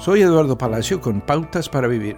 Soy Eduardo Palacio con Pautas para Vivir.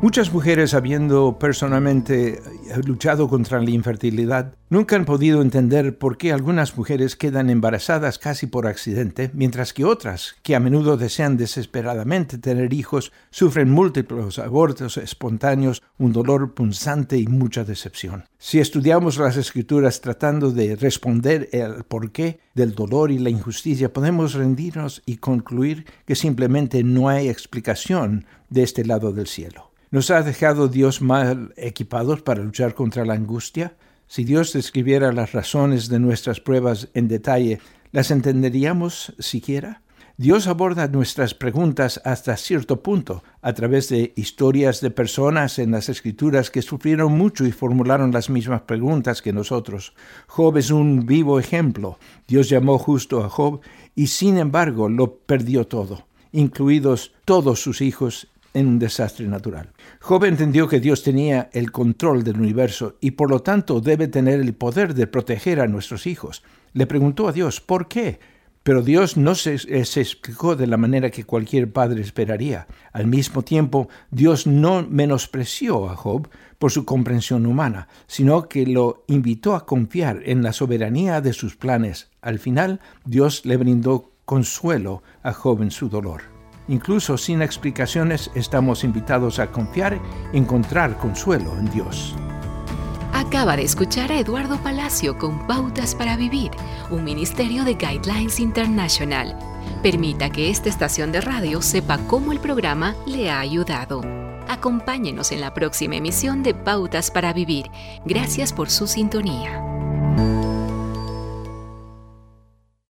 Muchas mujeres, habiendo personalmente luchado contra la infertilidad, nunca han podido entender por qué algunas mujeres quedan embarazadas casi por accidente, mientras que otras, que a menudo desean desesperadamente tener hijos, sufren múltiples abortos espontáneos, un dolor punzante y mucha decepción. Si estudiamos las escrituras tratando de responder el porqué del dolor y la injusticia, podemos rendirnos y concluir que simplemente no hay explicación de este lado del cielo. ¿Nos ha dejado Dios mal equipados para luchar contra la angustia? Si Dios describiera las razones de nuestras pruebas en detalle, ¿las entenderíamos siquiera? Dios aborda nuestras preguntas hasta cierto punto a través de historias de personas en las escrituras que sufrieron mucho y formularon las mismas preguntas que nosotros. Job es un vivo ejemplo. Dios llamó justo a Job y sin embargo lo perdió todo, incluidos todos sus hijos en un desastre natural. Job entendió que Dios tenía el control del universo y por lo tanto debe tener el poder de proteger a nuestros hijos. Le preguntó a Dios, ¿por qué? Pero Dios no se, eh, se, explicó de la manera que cualquier padre esperaría. Al mismo tiempo, Dios no menospreció a Job por su comprensión humana, sino que lo invitó a confiar en la soberanía de sus planes. Al final, Dios le brindó consuelo a Job en su dolor. Incluso sin explicaciones estamos invitados a confiar encontrar consuelo en Dios. Acaba de escuchar a Eduardo Palacio con Pautas para Vivir, un ministerio de Guidelines International. Permita que esta estación de radio sepa cómo el programa le ha ayudado. Acompáñenos en la próxima emisión de Pautas para Vivir. Gracias por su sintonía.